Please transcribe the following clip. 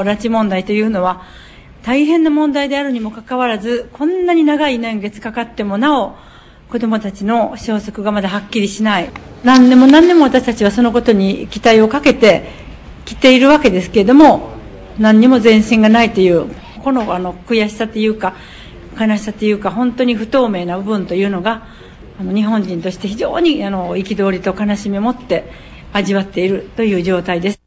拉致問題というのは大変な問題であるにもかかわらず、こんなに長い年月かかってもなお、子供たちの消息がまだはっきりしない。何でも何でも私たちはそのことに期待をかけてきているわけですけれども、何にも前進がないという、このあの悔しさというか、悲しさというか、本当に不透明な部分というのが、あの日本人として非常にあの憤りと悲しみを持って味わっているという状態です。